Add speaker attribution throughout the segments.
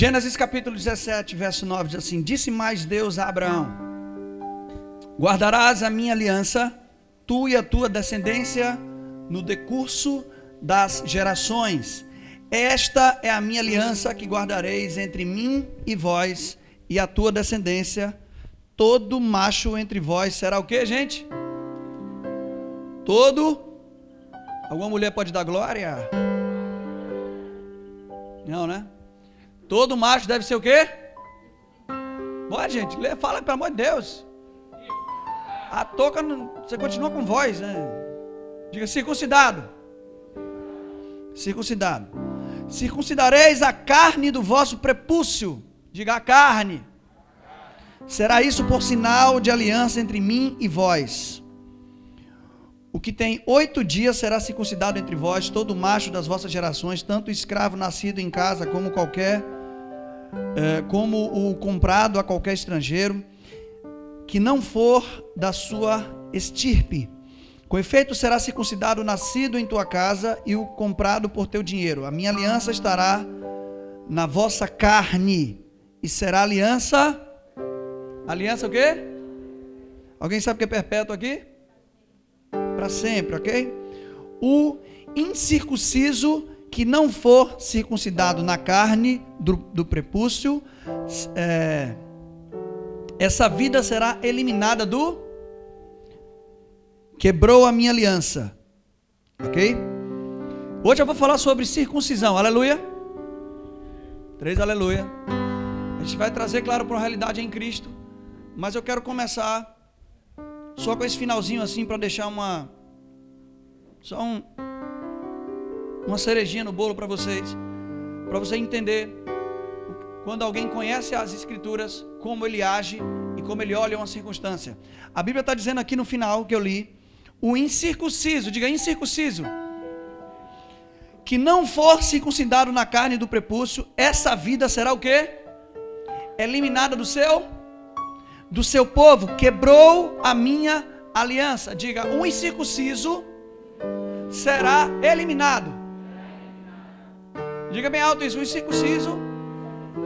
Speaker 1: Gênesis capítulo 17, verso 9 diz assim: Disse mais Deus a Abraão: Guardarás a minha aliança, tu e a tua descendência, no decurso das gerações. Esta é a minha aliança que guardareis entre mim e vós e a tua descendência. Todo macho entre vós será o que, gente? Todo. Alguma mulher pode dar glória? Não, né? Todo macho deve ser o quê? Pode, gente. Fala, pelo amor de Deus. A toca, você continua com voz, né? Diga circuncidado. Circuncidado. Circuncidareis a carne do vosso prepúcio. Diga a carne. Será isso por sinal de aliança entre mim e vós. O que tem oito dias será circuncidado entre vós, todo macho das vossas gerações, tanto escravo nascido em casa como qualquer, é, como o comprado a qualquer estrangeiro, que não for da sua estirpe. Com efeito, será circuncidado o nascido em tua casa e o comprado por teu dinheiro. A minha aliança estará na vossa carne e será aliança. Aliança o quê? Alguém sabe o que é perpétuo aqui? para sempre, ok? O incircunciso que não for circuncidado na carne do, do prepúcio, é, essa vida será eliminada do. Quebrou a minha aliança, ok? Hoje eu vou falar sobre circuncisão, aleluia. Três aleluia. A gente vai trazer, claro, para a realidade em Cristo, mas eu quero começar só com esse finalzinho assim para deixar uma só um, uma cerejinha no bolo para vocês, para você entender quando alguém conhece as escrituras, como ele age e como ele olha uma circunstância. A Bíblia está dizendo aqui no final que eu li, o incircunciso, diga incircunciso, que não for circuncidado na carne do prepúcio, essa vida será o quê? Eliminada do seu do seu povo, quebrou a minha aliança. Diga, um incircunciso será eliminado. Diga bem alto isso, um incircunciso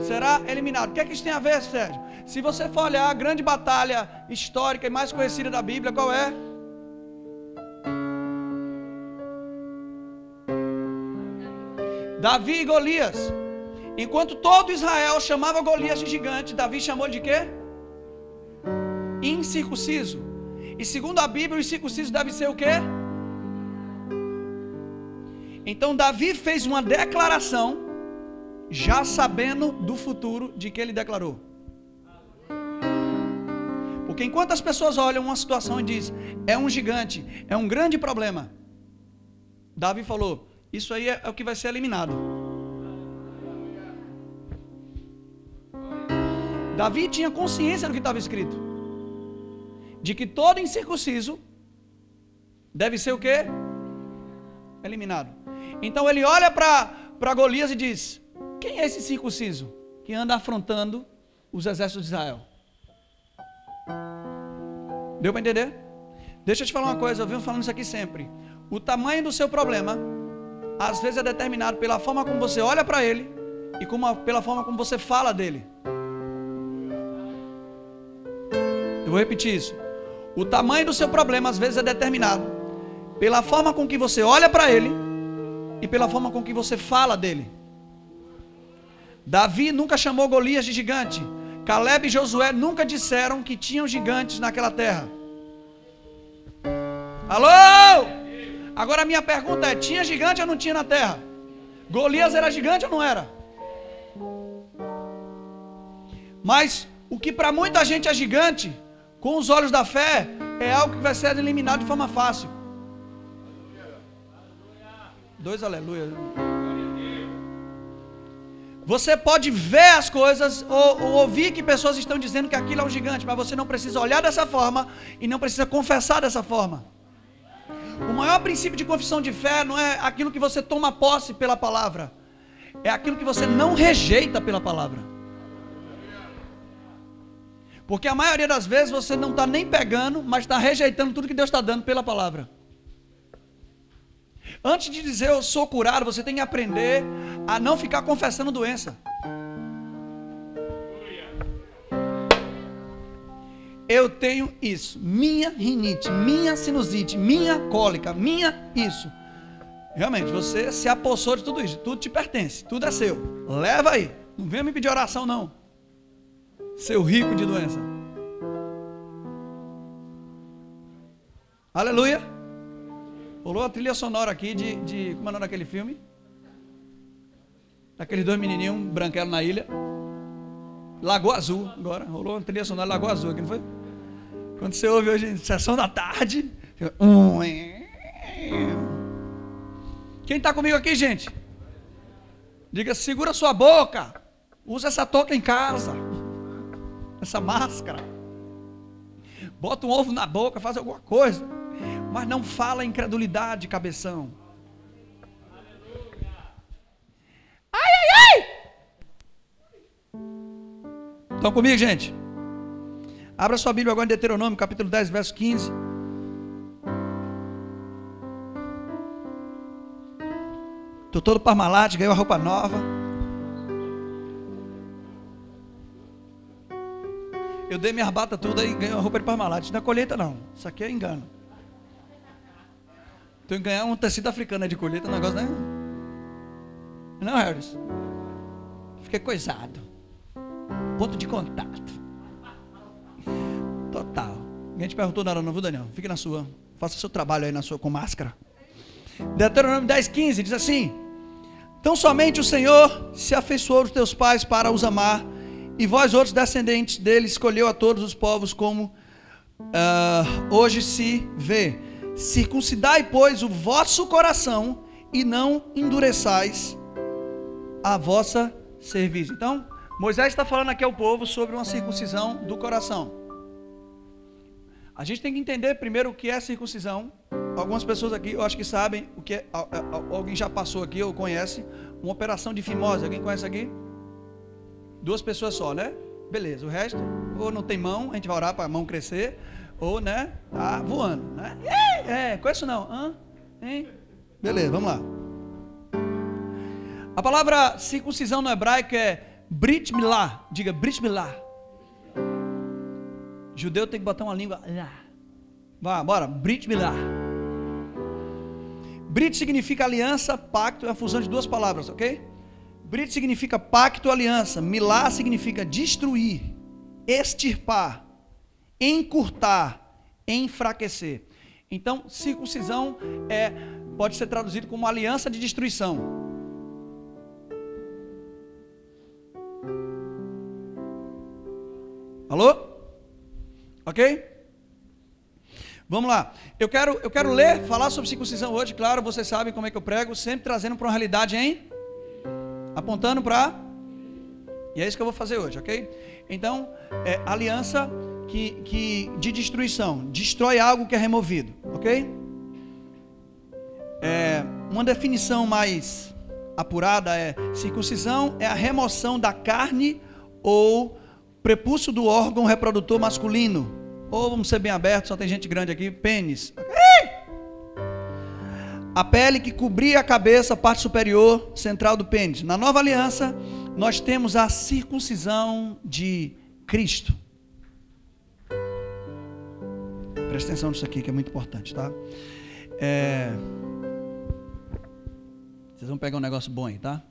Speaker 1: será eliminado. O que é que isso tem a ver, Sérgio? Se você for olhar a grande batalha histórica e mais conhecida da Bíblia, qual é? Davi e Golias. Enquanto todo Israel chamava Golias de gigante, Davi chamou de quê? incircunciso. E segundo a Bíblia, o incircunciso deve ser o quê? Então Davi fez uma declaração, já sabendo do futuro de que ele declarou. Porque enquanto as pessoas olham uma situação e dizem, é um gigante, é um grande problema, Davi falou, isso aí é, é o que vai ser eliminado. Davi tinha consciência do que estava escrito de que todo incircunciso deve ser o quê? Eliminado. Então ele olha para Golias e diz: Quem é esse circunciso que anda afrontando os exércitos de Israel? Deu para entender? Deixa eu te falar uma coisa, eu venho falando isso aqui sempre. O tamanho do seu problema, às vezes é determinado pela forma como você olha para ele e como, pela forma como você fala dele. Eu vou repetir isso. O tamanho do seu problema às vezes é determinado pela forma com que você olha para ele e pela forma com que você fala dele. Davi nunca chamou Golias de gigante. Caleb e Josué nunca disseram que tinham gigantes naquela terra. Alô? Agora a minha pergunta é: tinha gigante ou não tinha na terra? Golias era gigante ou não era? Mas o que para muita gente é gigante, com os olhos da fé, é algo que vai ser eliminado de forma fácil. Dois aleluia. Você pode ver as coisas ou, ou, ouvir que pessoas estão dizendo que aquilo é um gigante, mas você não precisa olhar dessa forma e não precisa confessar dessa forma. O maior princípio de confissão de fé não é aquilo que você toma posse pela palavra, é aquilo que você não rejeita pela palavra. Porque a maioria das vezes você não está nem pegando, mas está rejeitando tudo que Deus está dando pela palavra. Antes de dizer eu sou curado, você tem que aprender a não ficar confessando doença. Eu tenho isso, minha rinite, minha sinusite, minha cólica, minha isso. Realmente, você se apossou de tudo isso, tudo te pertence, tudo é seu. Leva aí, não venha me pedir oração não. Seu rico de doença. Aleluia. Rolou a trilha sonora aqui de, de como é o nome daquele filme? Daqueles dois menininhos, um branquelo na ilha. Lagoa Azul, agora. Rolou uma trilha sonora Lagoa Azul aqui, não foi? Quando você ouve hoje, sessão da tarde. Quem está comigo aqui, gente? Diga, segura sua boca. Usa essa toca em casa. Essa máscara. Bota um ovo na boca, faz alguma coisa. Mas não fala incredulidade, cabeção. Ai, ai, ai! Estão comigo, gente? Abra sua Bíblia agora em Deuteronômio, capítulo 10, verso 15. Estou todo parmalate, ganhei uma roupa nova. Eu dei minha bata toda e ganhei uma roupa de parmalate. Não é colheita, não. Isso aqui é engano. Tem que ganhar um tecido africano de colheita, um negócio, né? Não, Harris. Fiquei coisado. Ponto de contato. Total. Ninguém te perguntou nada, não, viu, Daniel? Fique na sua. Faça seu trabalho aí na sua com máscara. Deuteronômio 10, 15 diz assim: Então somente o Senhor se afeiçoou os teus pais para os amar, e vós, outros descendentes dele, escolheu a todos os povos como uh, hoje se vê. Circuncidai, pois, o vosso coração e não endureçais a vossa serviço. Então, Moisés está falando aqui ao povo sobre uma circuncisão do coração. A gente tem que entender primeiro o que é circuncisão. Algumas pessoas aqui, eu acho que sabem o que é. Alguém já passou aqui ou conhece uma operação de fimose. Alguém conhece aqui? Duas pessoas só, né? Beleza. O resto, ou não tem mão, a gente vai orar para a mão crescer, ou, né, tá voando, né? É, conheço não. Hã? Hein? Beleza, vamos lá. A palavra circuncisão no hebraico é Brit Milah. Diga Brit Milah. Judeu tem que botar uma língua. Vá, bora. Brit Milah. Brit significa aliança, pacto, é a fusão de duas palavras, ok? Brit significa pacto, aliança. Milá significa destruir, extirpar, encurtar, enfraquecer. Então, circuncisão é pode ser traduzido como aliança de destruição. Alô? Ok? Vamos lá. Eu quero, eu quero ler, falar sobre circuncisão hoje. Claro, vocês sabem como é que eu prego, sempre trazendo para uma realidade, hein? Apontando para. E é isso que eu vou fazer hoje, ok? Então, é, aliança que, que de destruição, destrói algo que é removido, ok? É, uma definição mais apurada é: circuncisão é a remoção da carne ou prepúcio do órgão reprodutor masculino. Ou vamos ser bem abertos, só tem gente grande aqui, pênis. A pele que cobria a cabeça, parte superior central do pênis. Na nova aliança, nós temos a circuncisão de Cristo. Presta atenção nisso aqui que é muito importante, tá? É... Vocês vão pegar um negócio bom aí, tá?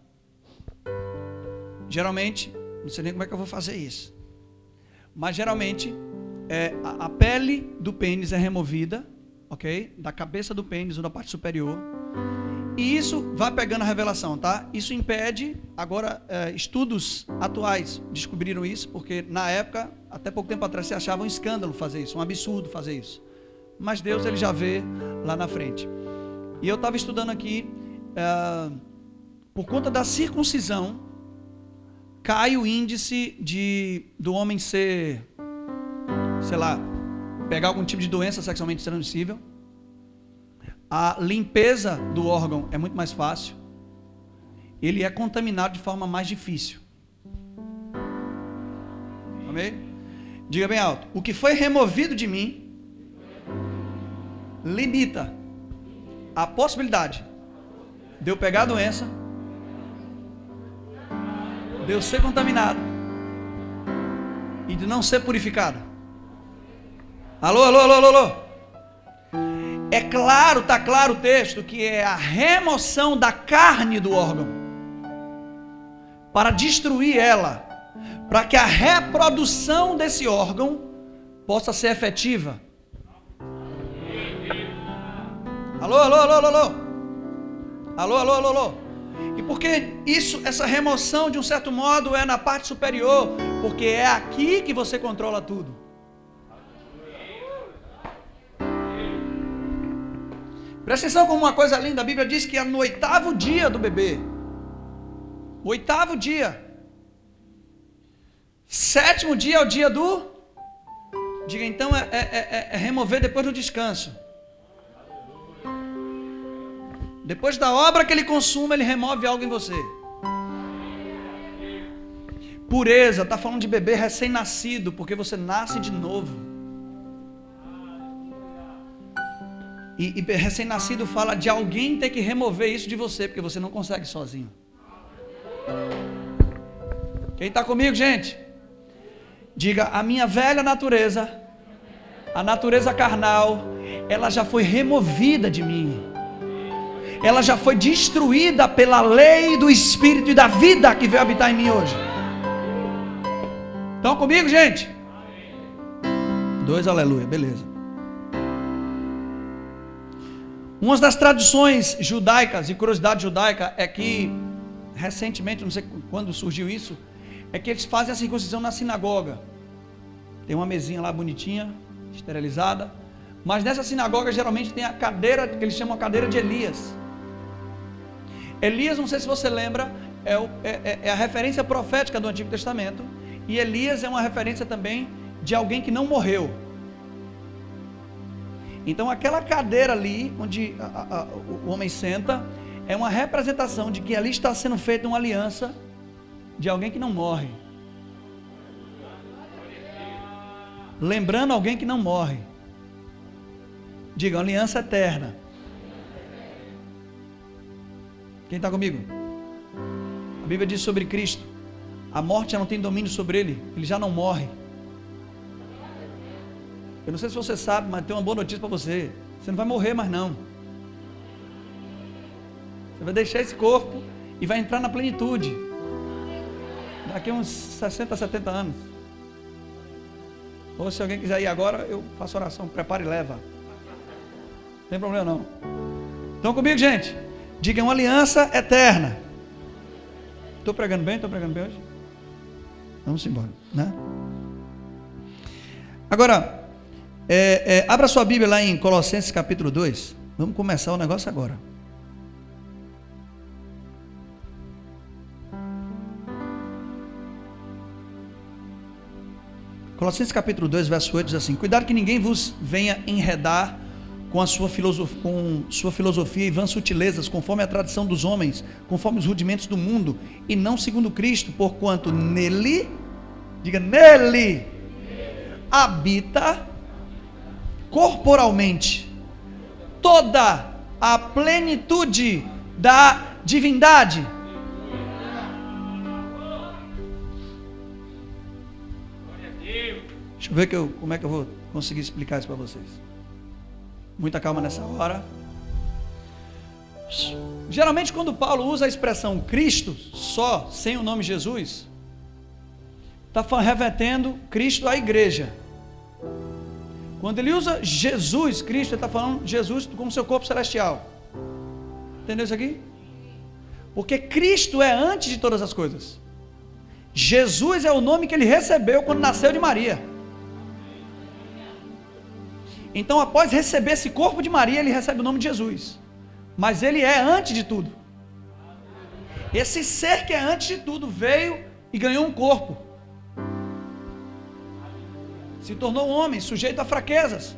Speaker 1: Geralmente, não sei nem como é que eu vou fazer isso. Mas geralmente é, a, a, pele do pênis é removida, ok? Da cabeça do pênis ou da parte superior. E isso vai pegando a revelação, tá? Isso impede, agora, é, estudos atuais descobriram isso, porque na época, até pouco tempo atrás, se achava um escândalo fazer isso, um absurdo fazer isso. Mas Deus, ele já vê lá na frente. E eu estava estudando aqui, é, por conta da circuncisão, cai o índice de do homem ser, sei lá, pegar algum tipo de doença sexualmente transmissível. A limpeza do órgão é muito mais fácil. Ele é contaminado de forma mais difícil. Amém? Diga bem alto. O que foi removido de mim limita a possibilidade de eu pegar a doença de eu ser contaminado e de não ser purificado. Alô, alô, alô, alô, alô. É claro, está claro o texto, que é a remoção da carne do órgão para destruir ela, para que a reprodução desse órgão possa ser efetiva. Alô, alô, alô, alô, alô. Alô, alô, alô, alô. E porque isso, essa remoção de um certo modo é na parte superior, porque é aqui que você controla tudo. Presta atenção como uma coisa linda, a Bíblia diz que é no oitavo dia do bebê. Oitavo dia. Sétimo dia é o dia do. Diga então, é, é, é, é remover depois do descanso. Depois da obra que ele consuma, ele remove algo em você. Pureza, está falando de bebê recém-nascido, porque você nasce de novo. E, e recém-nascido fala de alguém ter que remover isso de você, porque você não consegue sozinho. Quem está comigo, gente? Diga: a minha velha natureza, a natureza carnal, ela já foi removida de mim. Ela já foi destruída pela lei do Espírito e da vida que veio habitar em mim hoje. Estão comigo, gente? Dois aleluia, beleza. Uma das tradições judaicas e curiosidade judaica é que, recentemente, não sei quando surgiu isso, é que eles fazem a circuncisão na sinagoga. Tem uma mesinha lá bonitinha, esterilizada. Mas nessa sinagoga geralmente tem a cadeira, que eles chamam a cadeira de Elias. Elias, não sei se você lembra, é, o, é, é, é a referência profética do Antigo Testamento. E Elias é uma referência também de alguém que não morreu. Então aquela cadeira ali, onde a, a, o homem senta, é uma representação de que ali está sendo feita uma aliança de alguém que não morre. Lembrando alguém que não morre. Diga, aliança eterna. Quem está comigo? A Bíblia diz sobre Cristo: a morte já não tem domínio sobre ele, ele já não morre. Eu não sei se você sabe, mas tem uma boa notícia para você. Você não vai morrer mais não. Você vai deixar esse corpo e vai entrar na plenitude. Daqui uns 60, 70 anos. Ou se alguém quiser ir agora, eu faço oração, prepare e leva. Não tem problema não. Estão comigo, gente? Diga uma aliança eterna. Estou pregando bem? Estou pregando bem hoje? Vamos embora, né? Agora, é, é, abra sua Bíblia lá em Colossenses capítulo 2. Vamos começar o negócio agora. Colossenses capítulo 2, verso 8 diz assim: Cuidado que ninguém vos venha enredar com a sua filosofia, com sua filosofia e vãs sutilezas, conforme a tradição dos homens, conforme os rudimentos do mundo, e não segundo Cristo, porquanto nele, diga nele, habita corporalmente toda a plenitude da divindade. Deixa eu ver que eu, como é que eu vou conseguir explicar isso para vocês. Muita calma nessa hora. Geralmente, quando Paulo usa a expressão Cristo só, sem o nome Jesus, está revertendo Cristo à igreja. Quando ele usa Jesus, Cristo, ele está falando Jesus como seu corpo celestial. Entendeu isso aqui? Porque Cristo é antes de todas as coisas. Jesus é o nome que ele recebeu quando nasceu de Maria. Então, após receber esse corpo de Maria, ele recebe o nome de Jesus. Mas ele é antes de tudo. Esse ser que é antes de tudo veio e ganhou um corpo se tornou homem, sujeito a fraquezas,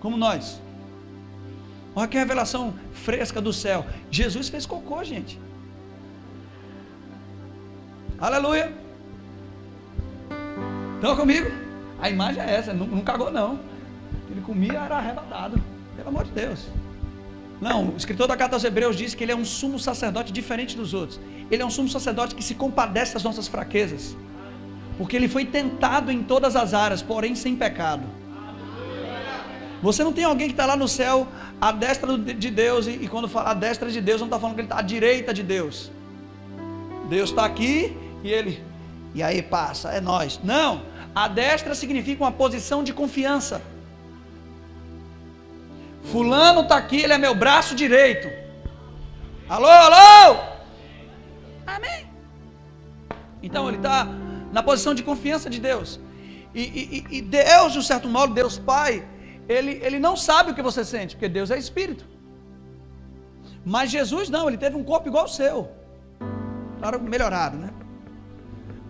Speaker 1: como nós. Olha que revelação fresca do céu. Jesus fez cocô, gente. Aleluia. Estão comigo? A imagem é essa, não, não cagou não. Ele comia era arrebatado. Pelo amor de Deus. Não, o escritor da carta aos Hebreus diz que ele é um sumo sacerdote diferente dos outros. Ele é um sumo sacerdote que se compadece das nossas fraquezas porque ele foi tentado em todas as áreas, porém sem pecado. Você não tem alguém que está lá no céu, à destra de Deus, e, e quando fala a destra de Deus, não está falando que ele está à direita de Deus. Deus está aqui e ele, e aí passa, é nós. Não, a destra significa uma posição de confiança. Fulano está aqui, ele é meu braço direito. Alô, alô! Amém. Então ele está na posição de confiança de Deus. E, e, e, Deus, de um certo modo, Deus Pai, ele, ele não sabe o que você sente, porque Deus é Espírito. Mas Jesus não, ele teve um corpo igual ao seu. Claro, melhorado, né?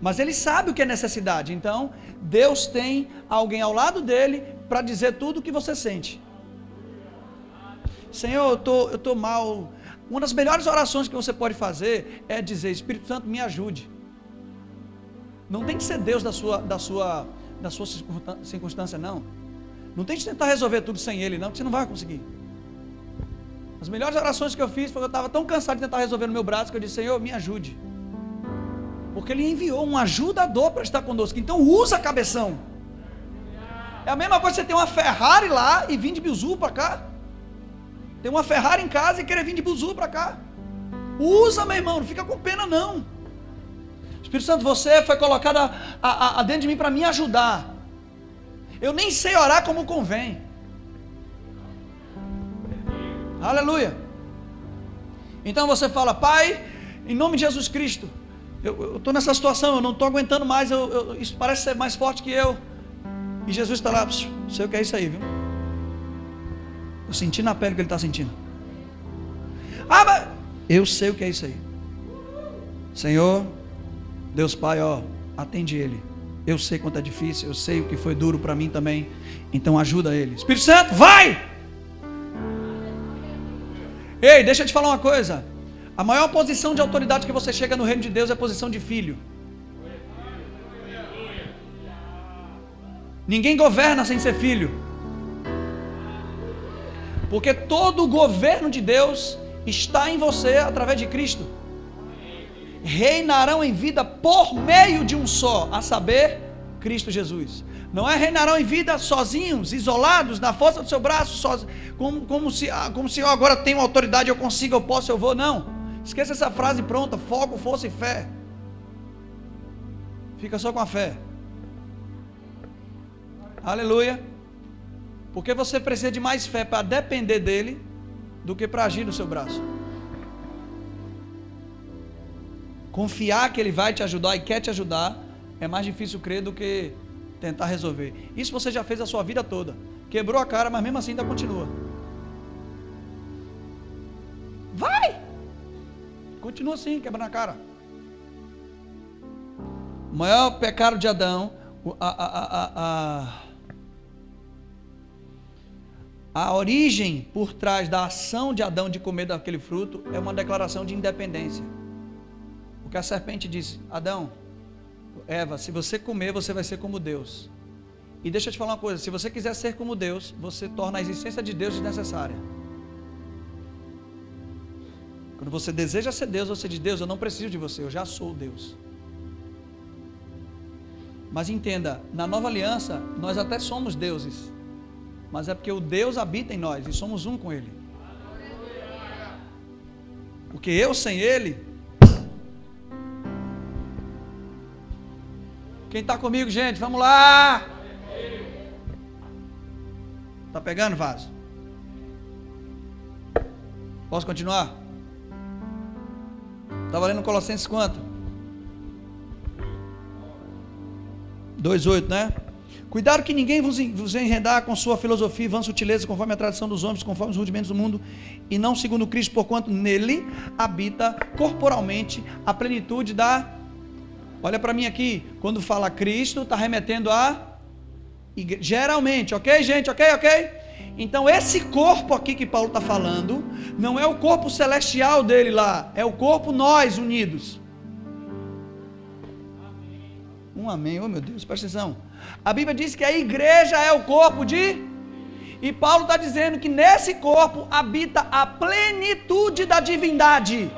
Speaker 1: Mas ele sabe o que é necessidade. Então, Deus tem alguém ao lado dele para dizer tudo o que você sente. Senhor, eu tô, estou tô mal. Uma das melhores orações que você pode fazer é dizer: Espírito Santo, me ajude. Não tem que ser Deus da sua, da sua, da sua circunstância, não. Não tem que tentar resolver tudo sem Ele, não, porque você não vai conseguir. As melhores orações que eu fiz foi que eu estava tão cansado de tentar resolver no meu braço que eu disse: Senhor, me ajude. Porque Ele enviou um ajudador para estar conosco. Então usa a cabeção. É a mesma coisa você ter uma Ferrari lá e vir de Bizu para cá. Tem uma Ferrari em casa e querer vir de Bizu para cá. Usa, meu irmão, não fica com pena não. Espírito Santo, você foi colocado a, a, a dentro de mim para me ajudar. Eu nem sei orar como convém. Aleluia. Então você fala, Pai, em nome de Jesus Cristo, eu estou nessa situação, eu não estou aguentando mais, eu, eu, isso parece ser mais forte que eu. E Jesus está lá, sei o que é isso aí, viu? Eu senti na pele o que ele está sentindo. Ah, mas eu sei o que é isso aí. Senhor, Deus Pai, ó, atende ele. Eu sei quanto é difícil, eu sei o que foi duro para mim também. Então ajuda ele. Espírito Santo, vai! Ei, deixa eu te falar uma coisa. A maior posição de autoridade que você chega no reino de Deus é a posição de filho. Ninguém governa sem ser filho. Porque todo o governo de Deus está em você através de Cristo. Reinarão em vida por meio de um só, a saber, Cristo Jesus. Não é reinarão em vida sozinhos, isolados, na força do seu braço, sozinhos, como, como, se, ah, como se eu agora tenho autoridade, eu consigo, eu posso, eu vou. Não. Esqueça essa frase pronta: foco, força e fé. Fica só com a fé. Aleluia. Porque você precisa de mais fé para depender dele do que para agir no seu braço. Confiar que ele vai te ajudar e quer te ajudar é mais difícil crer do que tentar resolver. Isso você já fez a sua vida toda. Quebrou a cara, mas mesmo assim ainda continua. Vai! Continua assim, quebrando a cara. O maior pecado de Adão, a, a, a, a, origem por trás da ação de Adão de comer daquele fruto é uma declaração de independência. Porque a serpente disse: Adão, Eva, se você comer, você vai ser como Deus. E deixa eu te falar uma coisa: se você quiser ser como Deus, você torna a existência de Deus desnecessária. Quando você deseja ser Deus, você diz: Deus, eu não preciso de você, eu já sou Deus. Mas entenda, na nova aliança, nós até somos deuses, mas é porque o Deus habita em nós e somos um com Ele. Porque eu sem Ele. Quem está comigo, gente? Vamos lá! Tá pegando, vaso? Posso continuar? Estava lendo Colossenses quanto? 2,8, né? Cuidado que ninguém vos, vos enredar com sua filosofia e vã sutileza, conforme a tradição dos homens, conforme os rudimentos do mundo, e não segundo Cristo, porquanto nele habita corporalmente a plenitude da. Olha para mim aqui, quando fala Cristo, está remetendo a. Geralmente, ok, gente? Ok, ok? Então, esse corpo aqui que Paulo está falando, não é o corpo celestial dele lá, é o corpo nós unidos. Um amém, oh meu Deus, presta atenção. A Bíblia diz que a igreja é o corpo de. E Paulo está dizendo que nesse corpo habita a plenitude da divindade.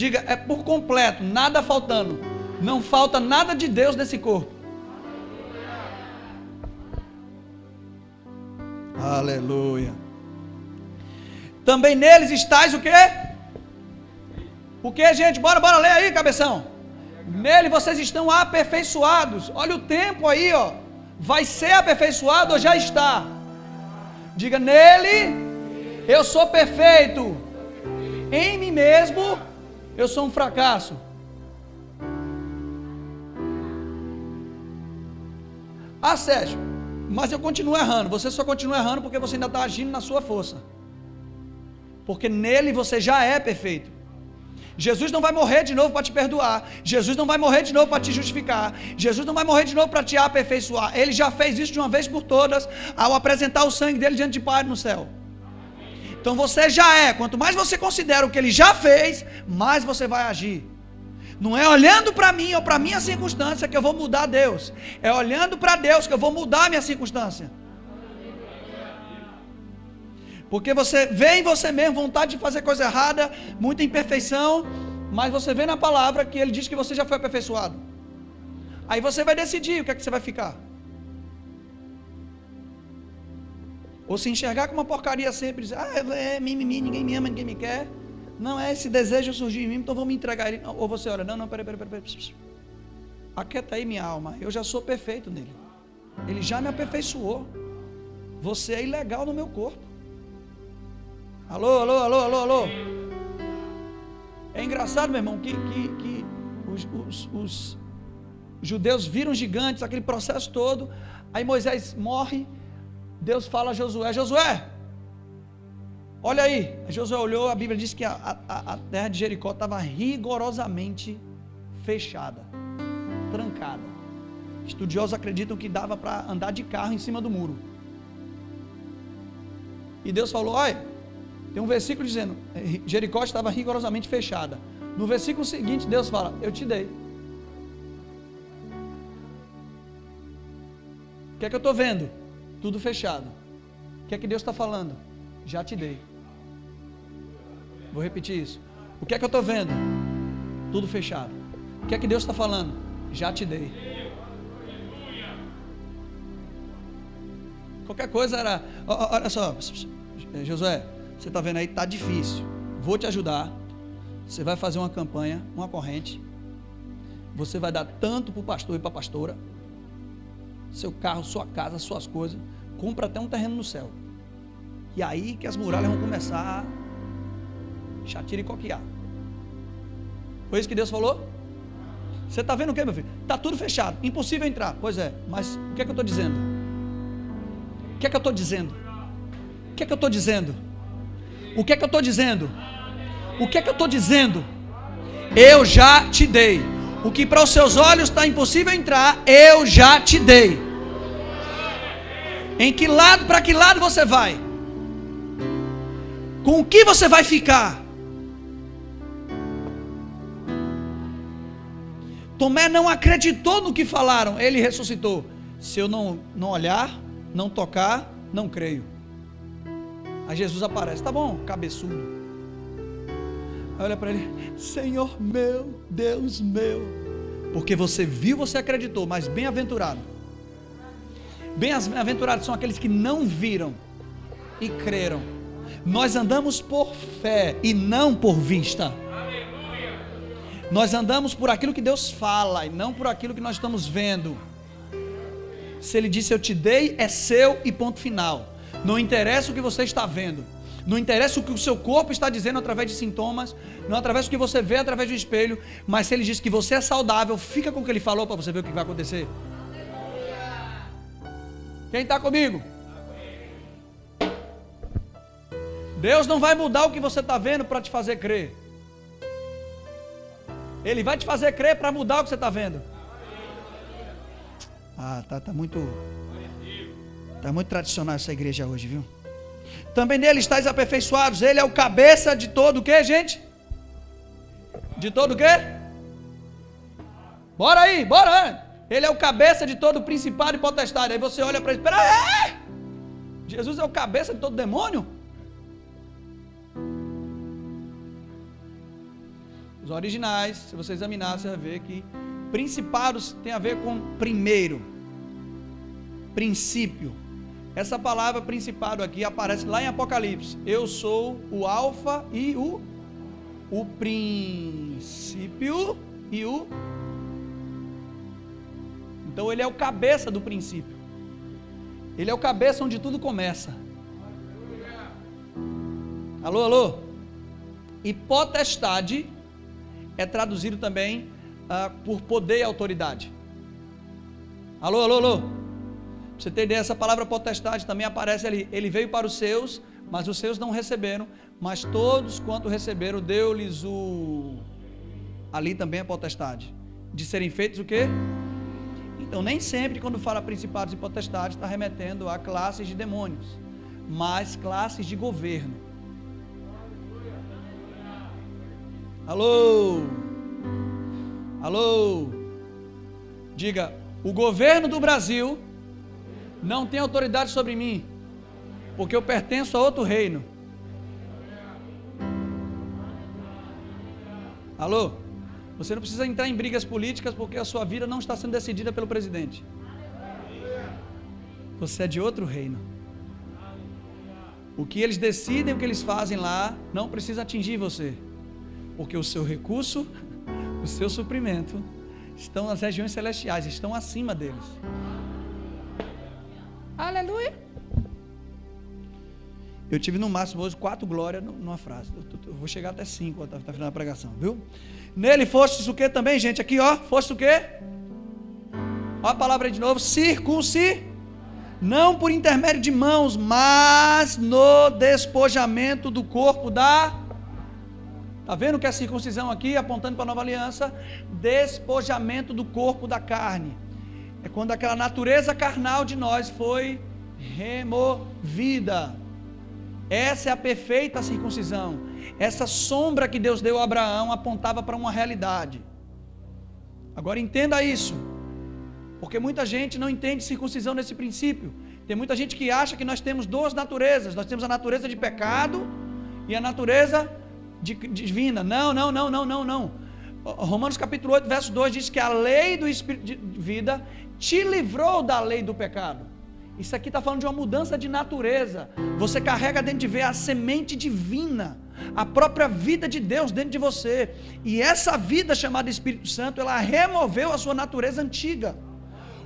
Speaker 1: Diga, é por completo, nada faltando. Não falta nada de Deus nesse corpo. Aleluia. Também neles estáis o quê? O que, gente? Bora, bora ler aí, cabeção. Nele vocês estão aperfeiçoados. Olha o tempo aí, ó. Vai ser aperfeiçoado ou já está? Diga, nele eu sou perfeito. Em mim mesmo eu sou um fracasso. Ah, Sérgio, mas eu continuo errando. Você só continua errando porque você ainda está agindo na sua força. Porque nele você já é perfeito. Jesus não vai morrer de novo para te perdoar. Jesus não vai morrer de novo para te justificar. Jesus não vai morrer de novo para te aperfeiçoar. Ele já fez isso de uma vez por todas ao apresentar o sangue dele diante de Pai no céu. Então você já é. Quanto mais você considera o que ele já fez, mais você vai agir. Não é olhando para mim ou para minha circunstância que eu vou mudar Deus. É olhando para Deus que eu vou mudar minha circunstância. Porque você vê em você mesmo vontade de fazer coisa errada, muita imperfeição, mas você vê na palavra que ele diz que você já foi aperfeiçoado. Aí você vai decidir o que é que você vai ficar. Ou se enxergar com uma porcaria sempre, dizer, ah, é mimimi, ninguém me ama, ninguém me quer. Não é esse desejo surgir em mim, então vou me entregar ele. Ou você olha, não, não, peraí, peraí, peraí. peraí. Aquieta aí minha alma, eu já sou perfeito nele. Ele já me aperfeiçoou. Você é ilegal no meu corpo. Alô, alô, alô, alô, alô. É engraçado, meu irmão, que, que, que os, os, os judeus viram gigantes, aquele processo todo. Aí Moisés morre. Deus fala a Josué: Josué, Olha aí, Josué olhou, a Bíblia diz que a, a, a terra de Jericó estava rigorosamente fechada, trancada. Estudiosos acreditam que dava para andar de carro em cima do muro. E Deus falou: olha, tem um versículo dizendo: Jericó estava rigorosamente fechada. No versículo seguinte, Deus fala: Eu te dei. O que é que eu estou vendo? Tudo fechado. O que é que Deus está falando? Já te dei. Vou repetir isso. O que é que eu estou vendo? Tudo fechado. O que é que Deus está falando? Já te dei. Qualquer coisa era. Olha só, Josué, você está vendo aí, está difícil. Vou te ajudar. Você vai fazer uma campanha, uma corrente. Você vai dar tanto para o pastor e para a pastora. Seu carro, sua casa, suas coisas. Compra até um terreno no céu. E aí que as muralhas vão começar Chatira e coquear. Foi isso que Deus falou? Você está vendo o que, meu filho? Está tudo fechado, impossível entrar. Pois é, mas o que é que eu estou dizendo? O que é que eu estou dizendo? O que é que eu estou dizendo? O que é que eu estou dizendo? O que é que eu estou dizendo? Eu já te dei. O que para os seus olhos está impossível entrar, eu já te dei. Em que lado, para que lado você vai? Com o que você vai ficar? Tomé não acreditou no que falaram, ele ressuscitou. Se eu não, não olhar, não tocar, não creio. Aí Jesus aparece, tá bom, cabeçudo. Aí olha para ele, Senhor meu, Deus meu. Porque você viu, você acreditou, mas bem-aventurado. Bem-aventurados são aqueles que não viram e creram. Nós andamos por fé e não por vista. Nós andamos por aquilo que Deus fala e não por aquilo que nós estamos vendo. Se Ele disse eu te dei, é seu e ponto final. Não interessa o que você está vendo. Não interessa o que o seu corpo está dizendo através de sintomas, não através do que você vê através do espelho, mas se ele diz que você é saudável, fica com o que ele falou para você ver o que vai acontecer. Quem está comigo? Deus não vai mudar o que você está vendo para te fazer crer. Ele vai te fazer crer para mudar o que você está vendo. Ah, tá, tá muito. Tá muito tradicional essa igreja hoje, viu? Também nele estáis aperfeiçoados. Ele é o cabeça de todo o que, gente? De todo o que? Bora aí, bora! Ele é o cabeça de todo o principado e potestade. Aí você olha para ele, espera, é! Jesus é o cabeça de todo demônio? Os originais, se você examinar, você vai ver que Principados tem a ver com primeiro, princípio. Essa palavra principado aqui aparece lá em Apocalipse. Eu sou o alfa e o o princípio e o Então ele é o cabeça do princípio. Ele é o cabeça onde tudo começa. Alô, alô? E potestade é traduzido também uh, por poder e autoridade. Alô, alô, alô? Você ter ideia, essa palavra potestade também aparece ali. Ele veio para os seus, mas os seus não receberam. Mas todos quanto receberam, deu-lhes o. Ali também é potestade. De serem feitos o quê? Então, nem sempre, quando fala principados e potestades, está remetendo a classes de demônios, mas classes de governo. Alô? Alô? Diga, o governo do Brasil não tem autoridade sobre mim, porque eu pertenço a outro reino. Alô? Você não precisa entrar em brigas políticas porque a sua vida não está sendo decidida pelo presidente. Você é de outro reino. O que eles decidem, o que eles fazem lá, não precisa atingir você. Porque o seu recurso, o seu suprimento, estão nas regiões celestiais, estão acima deles. Aleluia. Eu tive no máximo hoje quatro glórias numa frase. Eu, vou chegar até cinco até tá final da pregação, viu? Nele fostes o que também, gente? Aqui, ó, foste o que? Ó a palavra aí de novo, circunci. Não por intermédio de mãos, mas no despojamento do corpo da. Está vendo que é a circuncisão aqui, apontando para a nova aliança? Despojamento do corpo da carne. É quando aquela natureza carnal de nós foi removida. Essa é a perfeita circuncisão. Essa sombra que Deus deu a Abraão apontava para uma realidade. Agora entenda isso, porque muita gente não entende circuncisão nesse princípio. Tem muita gente que acha que nós temos duas naturezas: nós temos a natureza de pecado e a natureza de, divina. Não, não, não, não, não, não. Romanos capítulo 8, verso 2 diz que a lei do Espírito de vida te livrou da lei do pecado. Isso aqui está falando de uma mudança de natureza. Você carrega dentro de ver a semente divina, a própria vida de Deus dentro de você. E essa vida chamada Espírito Santo, ela removeu a sua natureza antiga.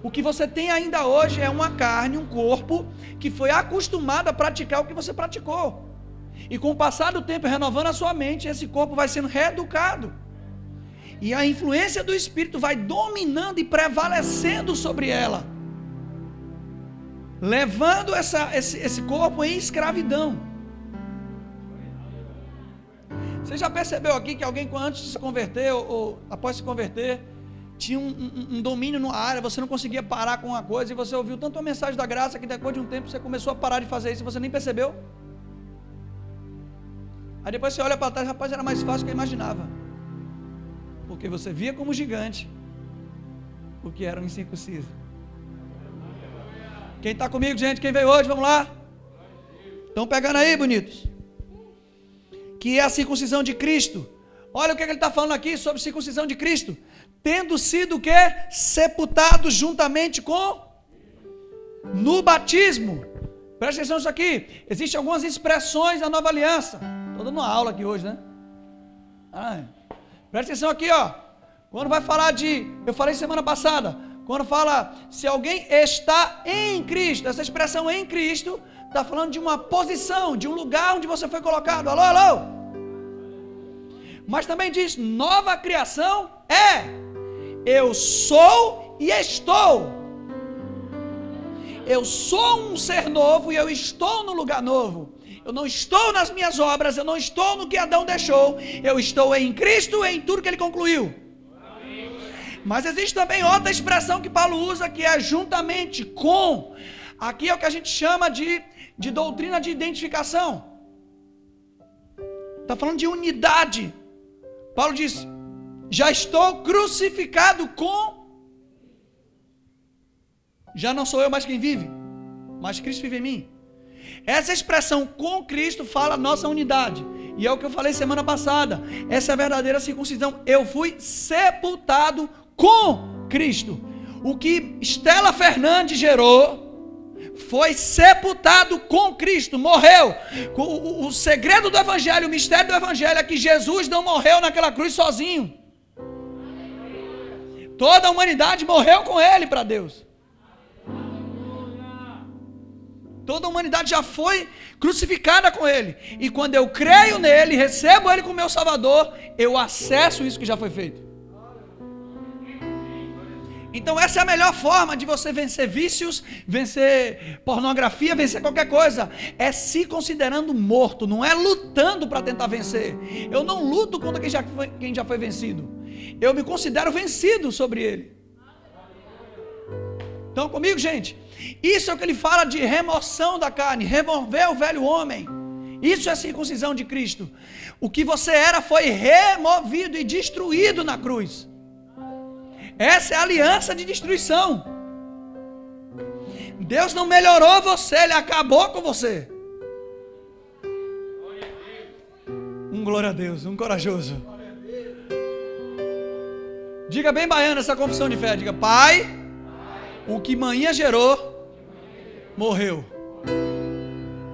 Speaker 1: O que você tem ainda hoje é uma carne, um corpo que foi acostumado a praticar o que você praticou. E com o passar do tempo, renovando a sua mente, esse corpo vai sendo reeducado. E a influência do Espírito vai dominando e prevalecendo sobre ela levando essa, esse, esse corpo em escravidão. Você já percebeu aqui que alguém antes de se converter ou, ou após se converter tinha um, um, um, domínio numa área, você não conseguia parar com uma coisa e você ouviu tanto a mensagem da graça que depois de um tempo você começou a parar de fazer isso e você nem percebeu? Aí depois você olha para trás, rapaz, era mais fácil do que eu imaginava. Porque você via como gigante o que era um incircunciso. Quem está comigo, gente? Quem veio hoje? Vamos lá. Estão pegando aí, bonitos? Que é a circuncisão de Cristo. Olha o que, é que ele está falando aqui sobre circuncisão de Cristo. Tendo sido o que? Sepultado juntamente com no batismo. Presta atenção nisso aqui. Existem algumas expressões da nova aliança. Estou dando uma aula aqui hoje, né? Ai. Presta atenção aqui, ó. Quando vai falar de. Eu falei semana passada quando fala se alguém está em Cristo, essa expressão em Cristo está falando de uma posição, de um lugar onde você foi colocado. Alô, alô? Mas também diz: nova criação é eu sou e estou. Eu sou um ser novo e eu estou no lugar novo. Eu não estou nas minhas obras, eu não estou no que Adão deixou. Eu estou em Cristo em tudo que ele concluiu. Mas existe também outra expressão que Paulo usa que é juntamente com. Aqui é o que a gente chama de, de doutrina de identificação. Está falando de unidade. Paulo diz: Já estou crucificado com. Já não sou eu mais quem vive, mas Cristo vive em mim. Essa expressão com Cristo fala a nossa unidade. E é o que eu falei semana passada. Essa é a verdadeira circuncisão. Eu fui sepultado com Cristo. O que Estela Fernandes gerou foi sepultado com Cristo, morreu. O, o, o, segredo do Evangelho, o mistério do Evangelho é que Jesus não morreu naquela cruz sozinho. Toda a humanidade morreu com ele para Deus. Toda a humanidade já foi crucificada com ele. E quando eu creio nele, recebo ele como meu Salvador, eu acesso isso que já foi feito. Então essa é a melhor forma de você vencer vícios, vencer pornografia, vencer qualquer coisa. É se considerando morto, não é lutando para tentar vencer. Eu não luto contra quem já, foi, quem já foi vencido. Eu me considero vencido sobre ele. Estão comigo, gente? Isso é o que ele fala de remoção da carne, remover o velho homem. Isso é circuncisão de Cristo. O que você era foi removido e destruído na cruz. Essa é a aliança de destruição. Deus não melhorou você, Ele acabou com você. Um glória a Deus, um corajoso. Diga bem baiano essa confissão de fé. Diga, Pai, o que manhã gerou, morreu.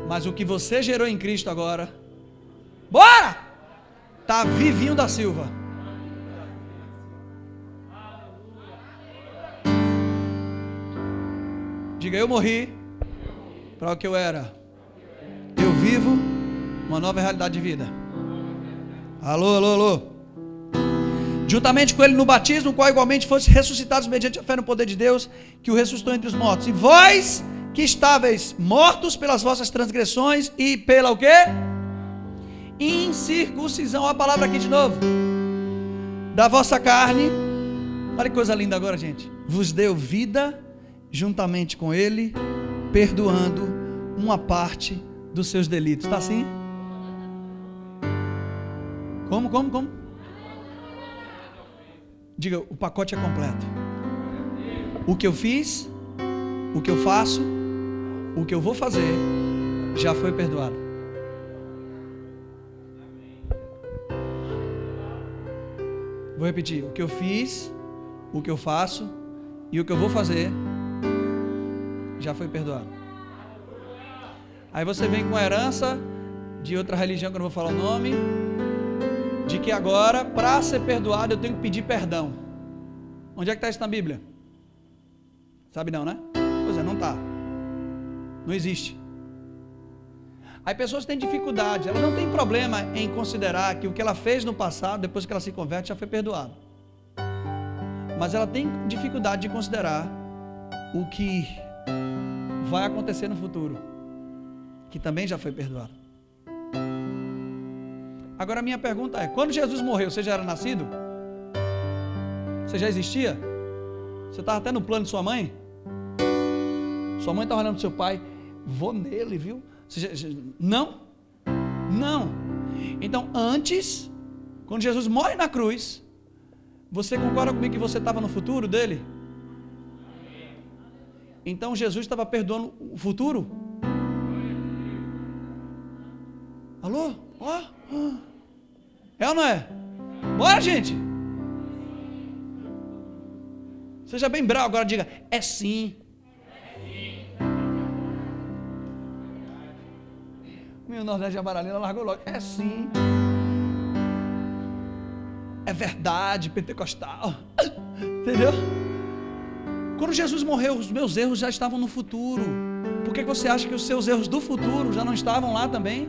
Speaker 1: Mas o que você gerou em Cristo agora, bora! Tá vivinho da Silva. Diga, eu morri para o que eu era. Eu vivo uma nova realidade de vida. Alô, alô, alô. Juntamente com ele no batismo, qual igualmente fosse ressuscitados mediante a fé no poder de Deus, que o ressuscitou entre os mortos. E vós que estáveis mortos pelas vossas transgressões e pela o quê? Incircuncisão. A palavra aqui de novo. Da vossa carne. Olha que coisa linda agora, gente. Vos deu vida juntamente com ele, perdoando uma parte dos seus delitos. Está assim? Como, como, como? Diga, o pacote é completo. O que eu fiz, o que eu faço, o que eu vou fazer, já foi perdoado. Vou repetir: o que eu fiz, o que eu faço e o que eu vou fazer já foi perdoado. Aí você vem com a herança de outra religião que eu não vou falar o nome, de que agora, para ser perdoado, eu tenho que pedir perdão. Onde é que está isso na Bíblia? Sabe não, né? Pois é, não está. Não existe. Aí pessoas têm dificuldade, ela não tem problema em considerar que o que ela fez no passado, depois que ela se converte, já foi perdoado. Mas ela tem dificuldade de considerar o que vai acontecer no futuro, que também já foi perdoado. Agora minha pergunta é: quando Jesus morreu, você já era nascido? Você já existia? Você estava até no plano de sua mãe? Sua mãe estava olhando para seu pai, vou nele, viu? Já, não? Não. Então, antes, quando Jesus morre na cruz, você concorda comigo que você estava no futuro dele? Então Jesus estava perdoando o futuro? Alô? Ó? Oh. É ou não é? Bora, gente! Seja bem bravo agora, diga: é sim. Meu Nordeste de Amaralina largou logo. É sim. É verdade, pentecostal. Entendeu? Quando Jesus morreu, os meus erros já estavam no futuro. Por que você acha que os seus erros do futuro já não estavam lá também?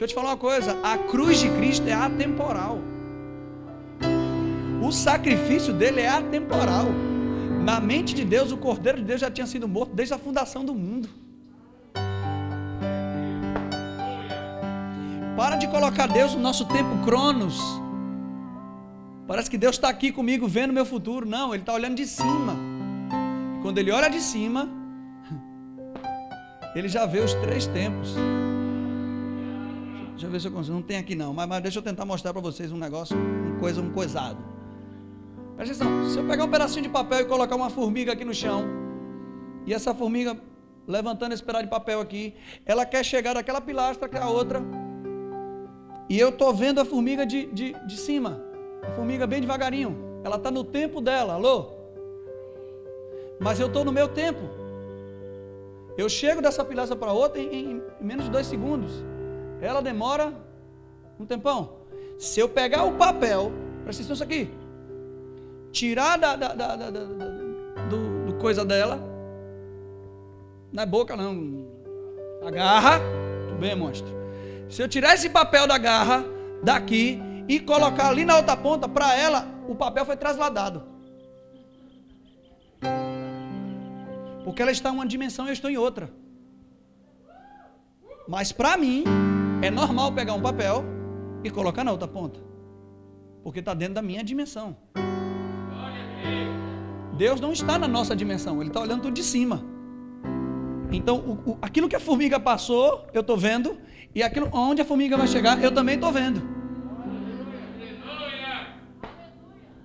Speaker 1: Deixa eu te falar uma coisa: a cruz de Cristo é atemporal. O sacrifício dele é atemporal. Na mente de Deus, o Cordeiro de Deus já tinha sido morto desde a fundação do mundo. Para de colocar Deus no nosso tempo cronos. Parece que Deus está aqui comigo vendo meu futuro. Não, Ele está olhando de cima. E quando Ele olha de cima, Ele já vê os três tempos. Deixa eu ver se eu consigo. Não tem aqui não, mas, mas deixa eu tentar mostrar para vocês um negócio, uma coisa, um coisado. Presta atenção, se eu pegar um pedacinho de papel e colocar uma formiga aqui no chão, e essa formiga levantando esse pedaço de papel aqui, ela quer chegar daquela pilastra que é a outra, e eu estou vendo a formiga de, de, de cima. A formiga bem devagarinho. Ela está no tempo dela, alô? Mas eu estou no meu tempo. Eu chego dessa pilhaça para outra em, em, menos de dois segundos. Ela demora um tempão. Se eu pegar o papel, presta atenção isso aqui, tirar da, da, da, da do, do, coisa dela, não é boca não, a garra, tudo bem, monstro. Se eu tirar esse papel da garra daqui e colocar ali na outra ponta, para ela, o papel foi trasladado. Porque ela está em uma dimensão e eu estou em outra. Mas para mim, é normal pegar um papel e colocar na outra ponta. Porque está dentro da minha dimensão. Deus não está na nossa dimensão, Ele está olhando tudo de cima. Então, o, o, aquilo que a formiga passou, eu estou vendo, e aquilo onde a formiga vai chegar, eu também estou vendo.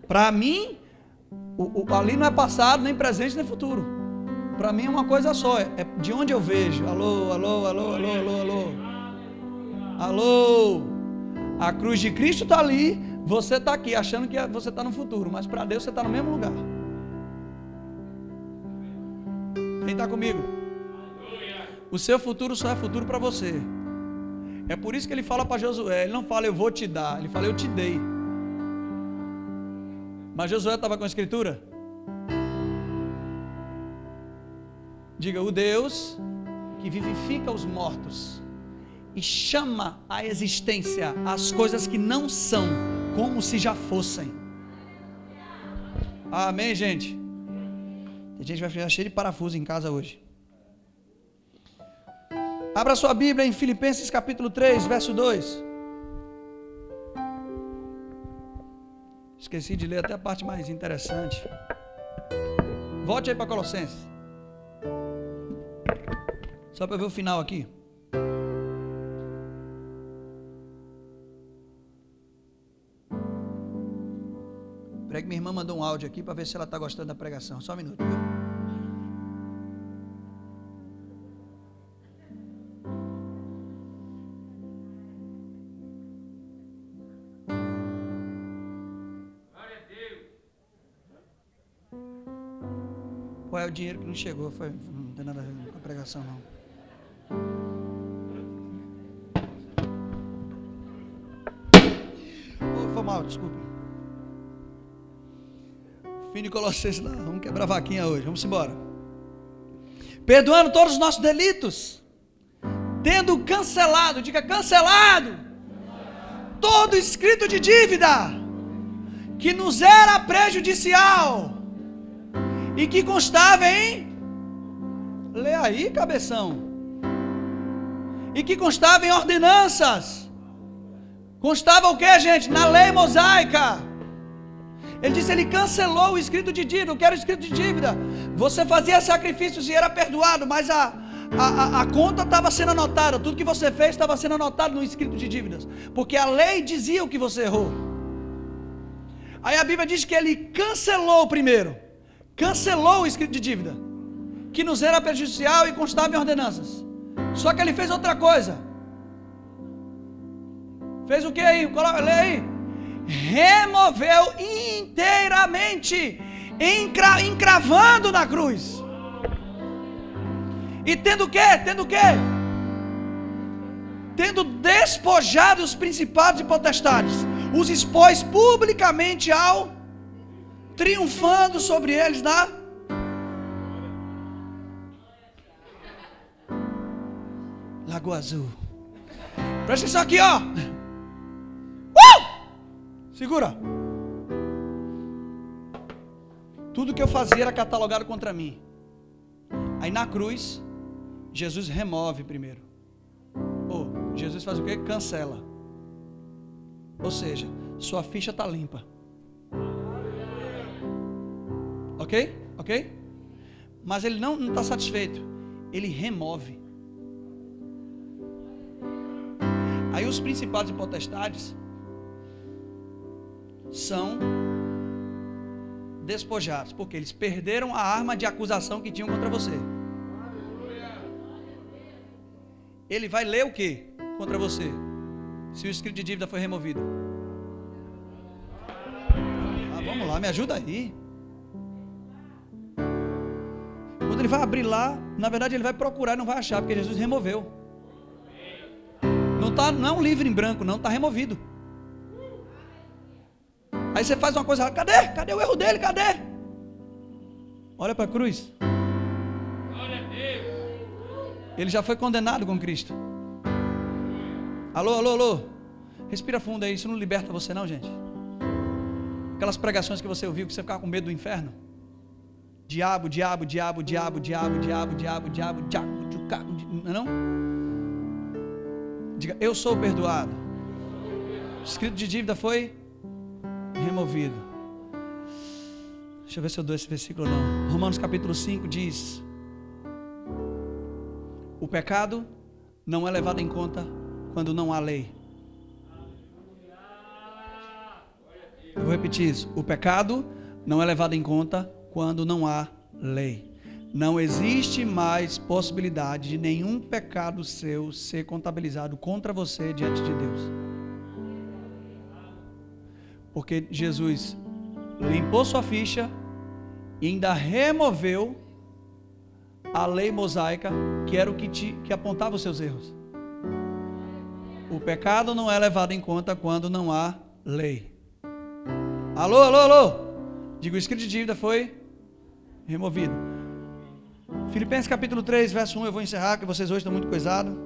Speaker 1: Para mim, o, ali não é passado, nem presente, nem futuro. Para mim é uma coisa só, é, é de onde eu vejo. Alô, alô, alô, alô, alô, alô. Alô. A cruz de Cristo está ali, você está aqui achando que você está no futuro, mas para Deus você está no mesmo lugar. Quem está comigo? O seu futuro só é futuro para você. É por isso que ele fala para Josué, ele não fala eu vou te dar, ele fala eu te dei. Mas Josué estava com a escritura? Diga, o Deus que vivifica os mortos e chama à existência as coisas que não são, como se já fossem. Amém, gente? Tem gente que vai ficar cheio de parafuso em casa hoje. Abra sua Bíblia em Filipenses capítulo 3, verso 2. Esqueci de ler até a parte mais interessante. Volte aí para Colossenses. Só para ver o final aqui. Que minha irmã mandou um áudio aqui para ver se ela está gostando da pregação. Só um minuto, viu? Qual é o dinheiro que não chegou? Foi, não tem nada a ver com a pregação, não. Foi mal, desculpe. Fim de Colossenses lá. Vamos quebrar vaquinha hoje. Vamos embora. Perdoando todos os nossos delitos. Tendo cancelado, diga cancelado. Todo escrito de dívida que nos era prejudicial e que constava em Lê aí, cabeção e que constava em ordenanças. Constava o que, gente? Na lei mosaica. Ele disse: ele cancelou o escrito de dívida. Eu quero escrito de dívida. Você fazia sacrifícios e era perdoado, mas a, a, a conta estava sendo anotada. Tudo que você fez estava sendo anotado no escrito de dívidas. Porque a lei dizia o que você errou. Aí a Bíblia diz que ele cancelou primeiro. Cancelou o escrito de dívida. Que nos era prejudicial e constava em ordenanças. Só que ele fez outra coisa. Fez o que aí? Lê aí. Removeu inteiramente, encra, encravando na cruz. E tendo o que? Tendo o que? Tendo despojado os principados e potestades, os expôs publicamente ao triunfando sobre eles na Lagoa Azul. Presta atenção aqui, ó. Uh! Segura. Tudo que eu fazia era catalogado contra mim. Aí na cruz, Jesus remove primeiro. Ou oh, Jesus faz o que? Cancela. Ou seja, sua ficha está limpa. Ok? Ok? Mas ele não está satisfeito. Ele remove. Aí os principados e potestades são despojados, porque eles perderam a arma de acusação que tinham contra você. Ele vai ler o que contra você? Se o escrito de dívida foi removido. vamos lá, me ajuda aí. Quando ele vai abrir lá, na verdade ele vai procurar e não vai achar, porque Jesus removeu. Não, tá, não é um livro em branco, não, está removido. Aí você faz uma coisa, cadê? Cadê o erro dele? Cadê? Olha para a cruz. Ele já foi condenado com Cristo. Alô, alô, alô. Respira fundo aí, isso não liberta você não, gente. Aquelas pregações que você ouviu que você ficava com medo do inferno. Diabo, diabo, diabo, diabo, diabo, diabo, diabo, diabo, diabo, diabo, não é não? Diga, eu sou perdoado. O escrito de dívida foi removido. Deixa eu ver se eu dou esse versículo não. Romanos capítulo 5 diz: O pecado não é levado em conta quando não há lei. Eu vou repetir isso. O pecado não é levado em conta quando não há lei. Não existe mais possibilidade de nenhum pecado seu ser contabilizado contra você diante de Deus. Porque Jesus limpou sua ficha e ainda removeu a lei mosaica, que era o que, te, que apontava os seus erros. O pecado não é levado em conta quando não há lei. Alô, alô, alô. Digo, o escrito de dívida foi removido. Filipenses capítulo 3, verso 1, eu vou encerrar, que vocês hoje estão muito coisados.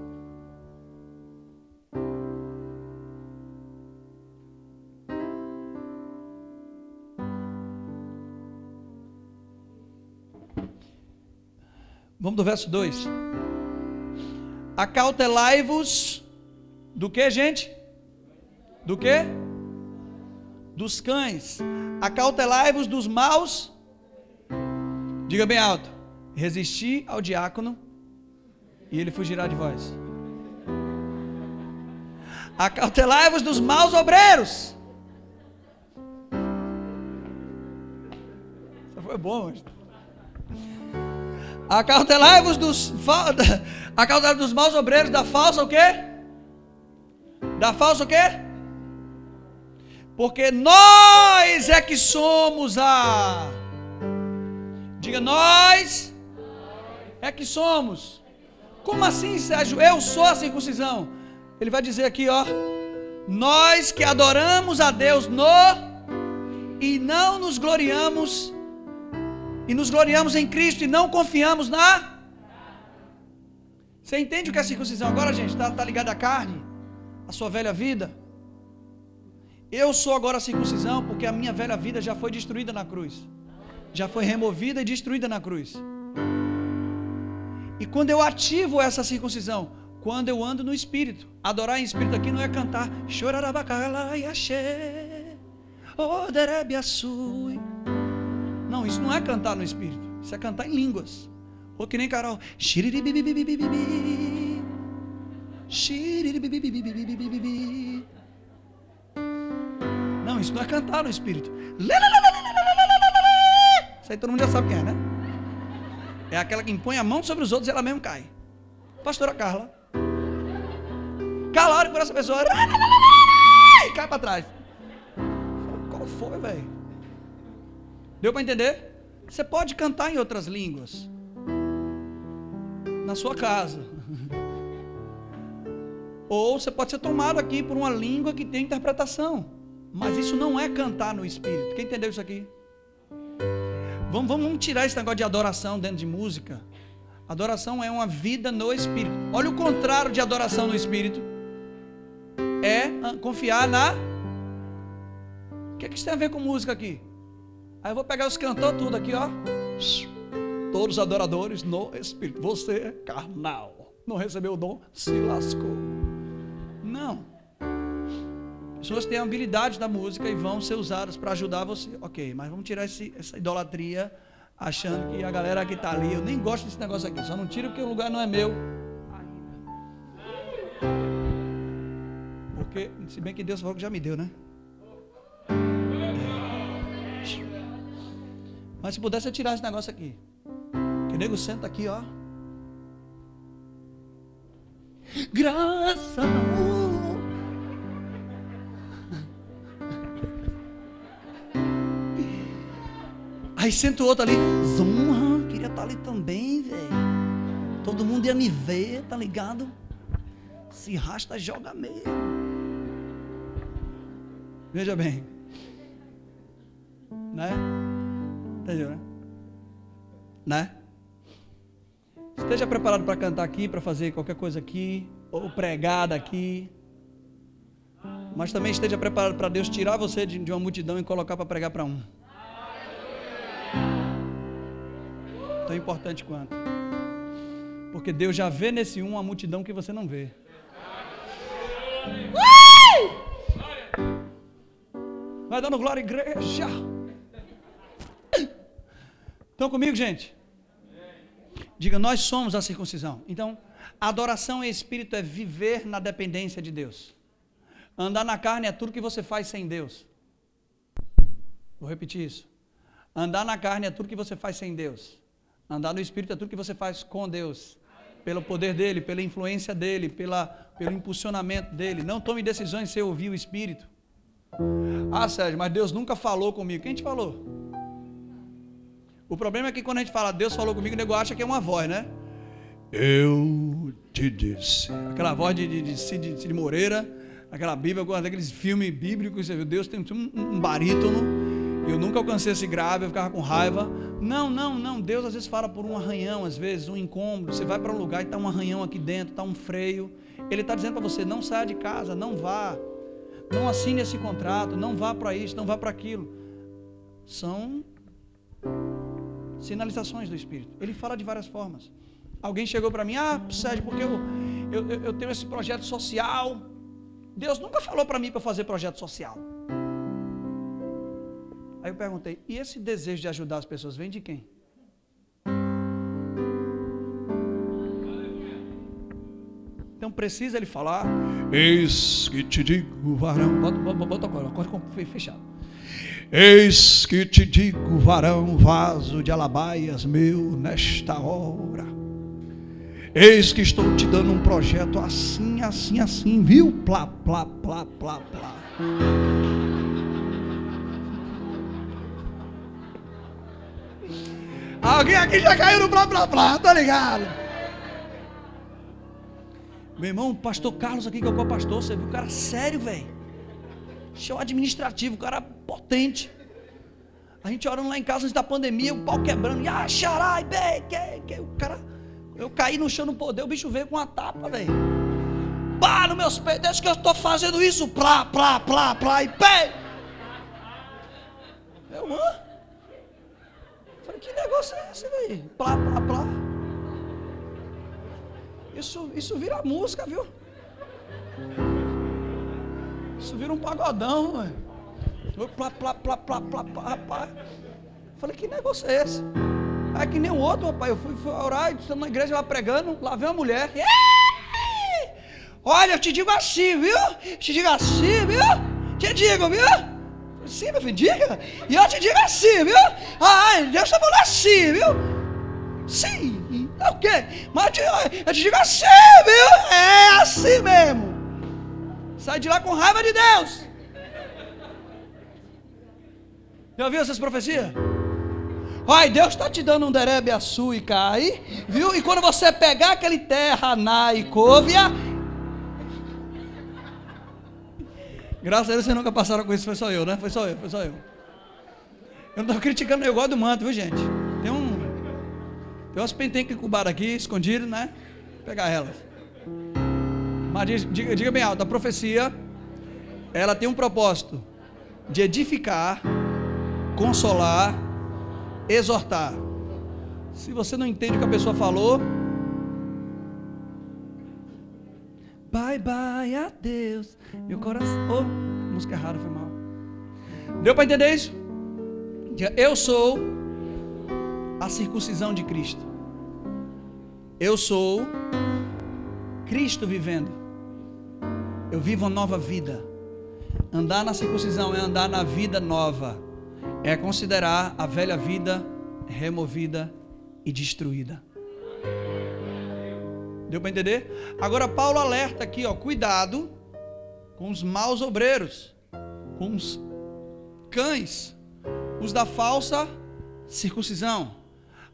Speaker 1: Vamos do verso 2. Acautelai-vos do que, gente? Do que? Dos cães. Acautelai-vos dos maus. Diga bem alto. Resisti ao diácono e ele fugirá de vós. Acautelai-vos dos maus obreiros. Isso foi bom. Acautelai-vos dos, acautelai dos maus obreiros da falsa o quê? Da falsa o quê? Porque nós é que somos a. Diga, nós é que somos. Como assim, Sérgio? Eu sou a circuncisão. Ele vai dizer aqui, ó. Nós que adoramos a Deus no e não nos gloriamos e nos gloriamos em Cristo e não confiamos na. Você entende o que é circuncisão agora, gente? Está tá ligado à carne, à sua velha vida. Eu sou agora a circuncisão porque a minha velha vida já foi destruída na cruz, já foi removida e destruída na cruz. E quando eu ativo essa circuncisão, quando eu ando no espírito, adorar em espírito aqui não é cantar chorarabacala e oh derebiaçui. Não, isso não é cantar no espírito. Isso é cantar em línguas. Ou que nem Carol. Não, isso não é cantar no espírito. Isso aí todo mundo já sabe quem é, né? É aquela que impõe a mão sobre os outros e ela mesmo cai. Pastora Carla. Calaram por essa pessoa. E cai para trás. Qual foi, velho? Deu para entender? Você pode cantar em outras línguas. Na sua casa. Ou você pode ser tomado aqui por uma língua que tem interpretação. Mas isso não é cantar no espírito. Quem entendeu isso aqui? Vamos, vamos tirar esse negócio de adoração dentro de música. Adoração é uma vida no espírito. Olha o contrário de adoração no espírito. É confiar na. O que, é que isso tem a ver com música aqui? Aí eu vou pegar os cantores tudo aqui, ó. Todos os adoradores no Espírito. Você é carnal. Não recebeu o dom, se lascou. Não. Pessoas têm habilidade da música e vão ser usadas para ajudar você. Ok, mas vamos tirar esse, essa idolatria achando que a galera que está ali, eu nem gosto desse negócio aqui, só não tiro porque o lugar não é meu. Porque, se bem que Deus falou que já me deu, né? Mas se pudesse eu tirar esse negócio aqui. Que nego senta aqui, ó. Graça Aí senta o outro ali, zonra, queria estar ali também, velho. Todo mundo ia me ver, tá ligado? Se rasta, joga mesmo. Veja bem. Né? Entendeu, né? Né? Esteja preparado para cantar aqui, para fazer qualquer coisa aqui, ou pregar daqui. Mas também esteja preparado para Deus tirar você de, de uma multidão e colocar para pregar para um. Tão importante quanto. Porque Deus já vê nesse um a multidão que você não vê. Vai dando glória, igreja. Estão comigo, gente? Diga, nós somos a circuncisão. Então, adoração em espírito é viver na dependência de Deus. Andar na carne é tudo que você faz sem Deus. Vou repetir isso. Andar na carne é tudo que você faz sem Deus. Andar no espírito é tudo que você faz com Deus. Pelo poder dele, pela influência dele, pela, pelo impulsionamento dele. Não tome decisões sem ouvir o espírito. Ah, Sérgio, mas Deus nunca falou comigo. Quem te falou? O problema é que quando a gente fala Deus falou comigo, o nego acha que é uma voz, né? Eu te disse. Aquela voz de, de, de, Cid, Cid Moreira, aquela Bíblia, aqueles filmes bíblicos, você viu? Deus tem um, um barítono. Eu nunca alcancei esse grave, eu ficava com raiva. Não, não, não. Deus às vezes fala por um arranhão, às vezes, um incômodo. Você vai para um lugar e está um arranhão aqui dentro, está um freio. Ele está dizendo para você: não saia de casa, não vá. Não assine esse contrato, não vá para isso, não vá para aquilo. São sinalizações do Espírito. Ele fala de várias formas. Alguém chegou para mim, ah, Sérgio, porque eu, eu, eu tenho esse projeto social. Deus nunca falou para mim para fazer projeto social. Aí eu perguntei, e esse desejo de ajudar as pessoas vem de quem? Então precisa ele falar. Eis que te digo, varão. Bota, bota, bota agora, fechado. Eis que te digo, varão, vaso de alabaias meu, nesta hora. Eis que estou te dando um projeto assim, assim, assim, viu? Plá, plá, plá, plá, plá. Alguém aqui já caiu no plá, plá, plá, tá ligado? Meu irmão, pastor Carlos aqui, que é o pastor, você viu o cara sério, velho. Show administrativo, o cara potente. A gente orando lá em casa antes da pandemia, o pau quebrando. Ah, xarai, bem, que, que, o cara. Eu caí no chão no poder, o bicho veio com uma tapa, velho. Pá, nos meus peitos, deixa que eu estou fazendo isso. Plá, plá, plá, plá, e pé. Meu irmão. Falei, que negócio é esse, velho? Plá, plá, plá. Isso, isso vira música, viu? Isso vira um pagodão, velho. Plá, plá, plá, plá, plá, plá, rapaz. Falei, que negócio é esse? Aí que nem o outro, rapaz. Eu fui, fui orar, estamos na igreja lá pregando, lá vem uma mulher. Olha, eu te digo assim, viu? Te digo assim, viu? Te digo, viu? Sim, meu filho, diga. E eu te digo assim, viu? Ai, Deus está falando assim, viu? Sim, é o quê? Mas eu te digo assim, viu? É assim mesmo. Sai de lá com raiva de Deus. Já ouviu essas profecias? Ai, Deus está te dando um derebe açu e cai, viu? E quando você pegar aquele terra, na e covia. Graças a Deus vocês nunca passaram com isso, foi só eu, né? Foi só eu, foi só eu. Eu não estou criticando, eu gosto do manto, viu, gente? Tem um. Tem umas pentencas incubadas aqui, escondidas, né? Vou pegar elas. Mas diga, diga bem alto, a profecia, ela tem um propósito de edificar, consolar, exortar. Se você não entende o que a pessoa falou, bye bye, adeus, meu coração. Oh, música errada, foi mal. Deu para entender isso? Eu sou a circuncisão de Cristo. Eu sou Cristo vivendo. Eu vivo uma nova vida. Andar na circuncisão é andar na vida nova. É considerar a velha vida removida e destruída. Deu para entender? Agora Paulo alerta aqui, ó, cuidado com os maus obreiros, com os cães, os da falsa Circuncisão.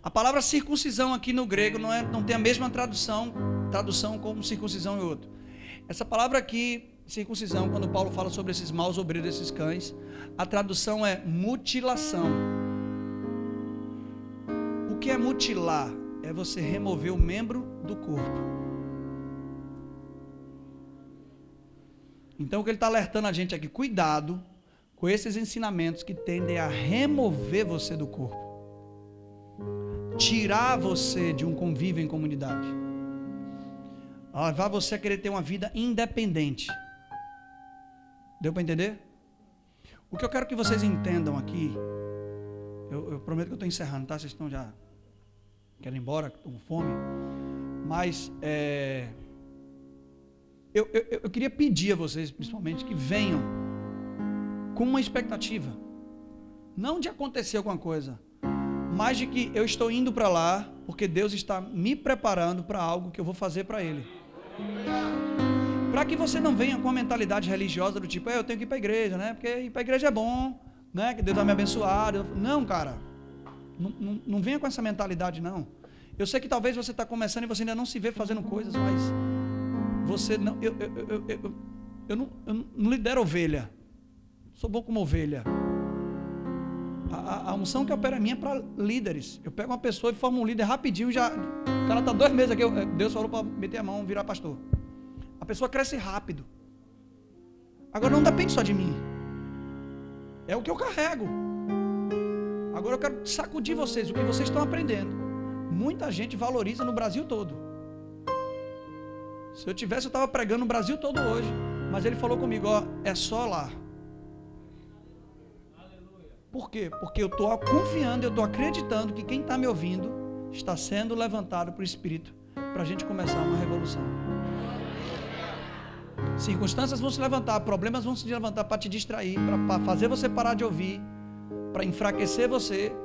Speaker 1: A palavra circuncisão aqui no grego não, é, não tem a mesma tradução, tradução como circuncisão e outro. Essa palavra aqui, circuncisão, quando Paulo fala sobre esses maus obreiros, esses cães, a tradução é mutilação. O que é mutilar? É você remover o membro do corpo. Então o que ele está alertando a gente aqui, cuidado com esses ensinamentos que tendem a remover você do corpo, tirar você de um convívio em comunidade, levar você a querer ter uma vida independente. Deu para entender? O que eu quero que vocês entendam aqui, eu, eu prometo que eu estou encerrando, tá? Vocês estão já querem ir embora, estão com fome, mas é, eu, eu, eu queria pedir a vocês, principalmente, que venham com uma expectativa. Não de acontecer alguma coisa, mas de que eu estou indo para lá porque Deus está me preparando para algo que eu vou fazer para Ele. Para que você não venha com a mentalidade religiosa do tipo, é, eu tenho que ir para a igreja, né? Porque ir para a igreja é bom, né? Que Deus vai me abençoar. Não, cara. Não, não, não venha com essa mentalidade, não. Eu sei que talvez você está começando e você ainda não se vê fazendo coisas, mas você não. Eu, eu, eu, eu, não, eu não lidero ovelha. Sou bom como ovelha. A, a, unção que opera minha é para líderes. Eu pego uma pessoa e formo um líder rapidinho, já. O cara está dois meses aqui. Deus falou para meter a mão virar pastor. A pessoa cresce rápido. Agora não depende só de mim. É o que eu carrego. Agora eu quero sacudir vocês, o que vocês estão aprendendo. Muita gente valoriza no Brasil todo. Se eu tivesse, eu estava pregando no Brasil todo hoje. Mas ele falou comigo: ó, é só lá. Por quê? Porque eu estou confiando, eu estou acreditando que quem está me ouvindo está sendo levantado para o Espírito para a gente começar uma revolução. Circunstâncias vão se levantar, problemas vão se levantar para te distrair, para fazer você parar de ouvir, para enfraquecer você.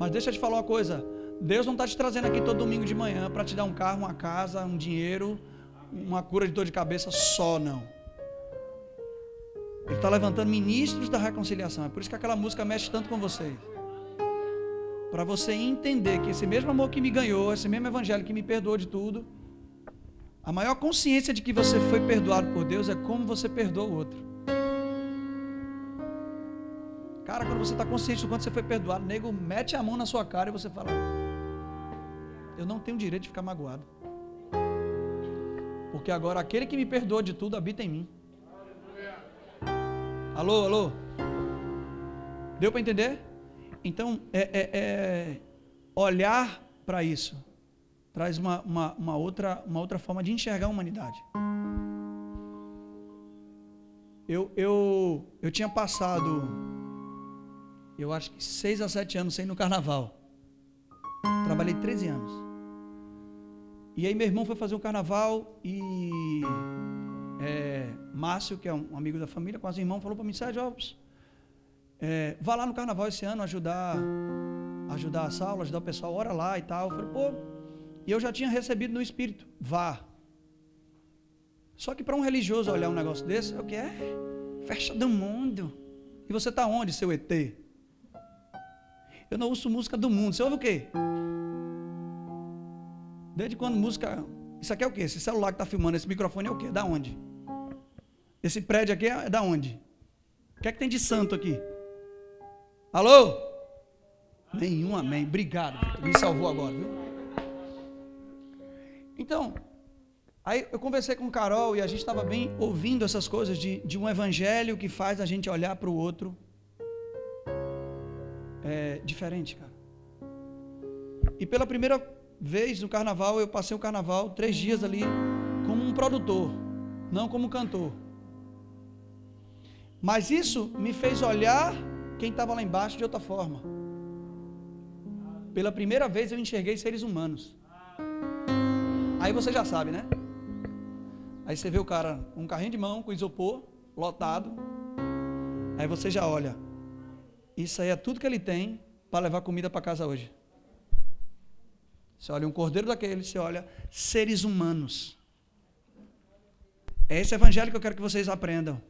Speaker 1: Mas deixa eu te falar uma coisa: Deus não está te trazendo aqui todo domingo de manhã para te dar um carro, uma casa, um dinheiro uma cura de dor de cabeça só, não. Ele está levantando ministros da reconciliação. É por isso que aquela música mexe tanto com vocês. Para você entender que esse mesmo amor que me ganhou, esse mesmo evangelho que me perdoou de tudo, a maior consciência de que você foi perdoado por Deus é como você perdoa o outro. Cara, quando você está consciente do quanto você foi perdoado, o nego mete a mão na sua cara e você fala: Eu não tenho direito de ficar magoado. Porque agora aquele que me perdoa de tudo habita em mim. Alô, alô? Deu para entender? Então, é, é, é olhar para isso traz uma, uma, uma, outra, uma outra forma de enxergar a humanidade. Eu, eu, eu tinha passado, eu acho que seis a sete anos sem ir no carnaval. Trabalhei 13 anos. E aí meu irmão foi fazer um carnaval e é, Márcio, que é um amigo da família, quase irmão, falou para mim, Sérgio Alves, é, vá lá no carnaval esse ano ajudar, ajudar a sala, ajudar o pessoal, ora lá e tal. Eu falei, pô, e eu já tinha recebido no Espírito, vá. Só que para um religioso olhar um negócio desse, é o que é? Fecha do mundo. E você está onde, seu ET? Eu não ouço música do mundo. Você ouve o quê? Desde quando música. Isso aqui é o quê? Esse celular que está filmando, esse microfone é o quê? Da onde? Esse prédio aqui é da onde? O que é que tem de santo aqui? Alô? Nenhum amém. Obrigado. Me salvou agora, viu? Então, aí eu conversei com o Carol e a gente estava bem ouvindo essas coisas de, de um evangelho que faz a gente olhar para o outro é, diferente, cara. E pela primeira vez no carnaval, eu passei o carnaval três dias ali como um produtor, não como cantor. Mas isso me fez olhar quem estava lá embaixo de outra forma. Pela primeira vez eu enxerguei seres humanos. Aí você já sabe, né? Aí você vê o cara um carrinho de mão, com isopor, lotado. Aí você já olha. Isso aí é tudo que ele tem para levar comida para casa hoje. Você olha um cordeiro daquele, você olha seres humanos. É esse evangelho que eu quero que vocês aprendam.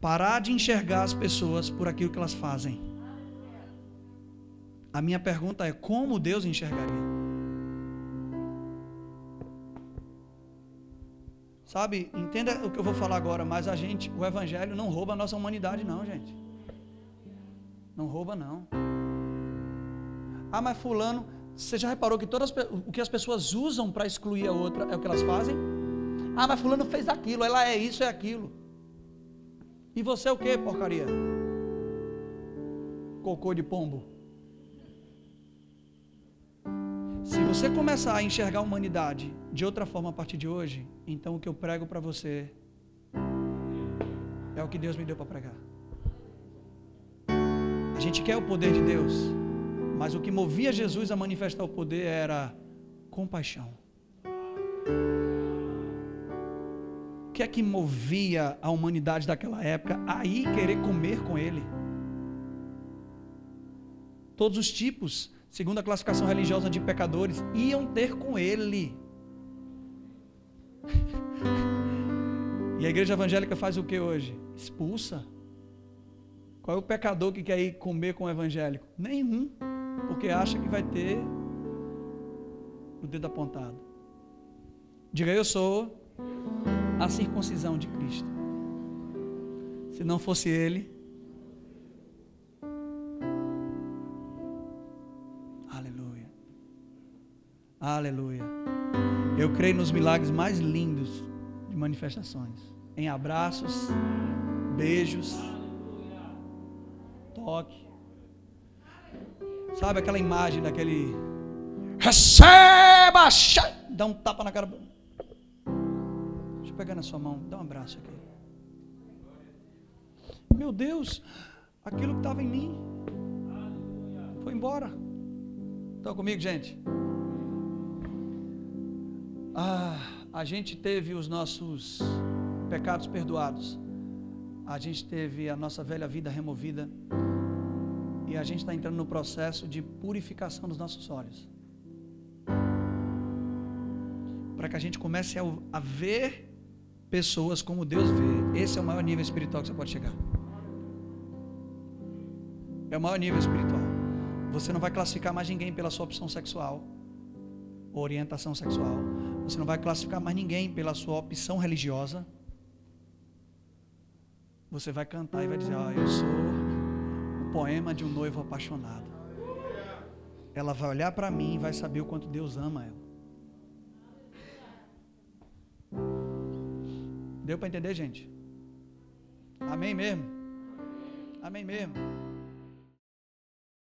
Speaker 1: Parar de enxergar as pessoas por aquilo que elas fazem. A minha pergunta é: como Deus enxergaria? Sabe, entenda o que eu vou falar agora, mas a gente, o evangelho não rouba a nossa humanidade não, gente. Não rouba não. Ah, mas fulano, você já reparou que todas o que as pessoas usam para excluir a outra é o que elas fazem? Ah, mas fulano fez aquilo, ela é isso, é aquilo. E você é o que, porcaria? Cocô de pombo. Se você começar a enxergar a humanidade de outra forma a partir de hoje, então o que eu prego para você é o que Deus me deu para pregar. A gente quer o poder de Deus, mas o que movia Jesus a manifestar o poder era compaixão. O que é que movia a humanidade daquela época a ir querer comer com ele? Todos os tipos segundo a classificação religiosa de pecadores, iam ter com ele. E a igreja evangélica faz o que hoje? Expulsa. Qual é o pecador que quer ir comer com o evangélico? Nenhum, porque acha que vai ter o dedo apontado. Diga, eu sou a circuncisão de Cristo. Se não fosse ele, Aleluia. Eu creio nos milagres mais lindos de manifestações. Em abraços, beijos, toque. Sabe aquela imagem daquele receba, dá um tapa na cara. Deixa eu pegar na sua mão, dá um abraço aqui. Meu Deus, aquilo que estava em mim foi embora. Estão comigo, gente? Ah, a gente teve os nossos pecados perdoados, a gente teve a nossa velha vida removida, e a gente está entrando no processo de purificação dos nossos olhos. Para que a gente comece a, a ver pessoas como Deus vê. Esse é o maior nível espiritual que você pode chegar. É o maior nível espiritual. Você não vai classificar mais ninguém pela sua opção sexual, orientação sexual. Você não vai classificar mais ninguém pela sua opção religiosa. Você vai cantar e vai dizer: Ah, eu sou poema de um noivo apaixonado. Ela vai olhar para mim e vai saber o quanto Deus ama ela. Deu para entender, gente? Amém mesmo? Amém mesmo?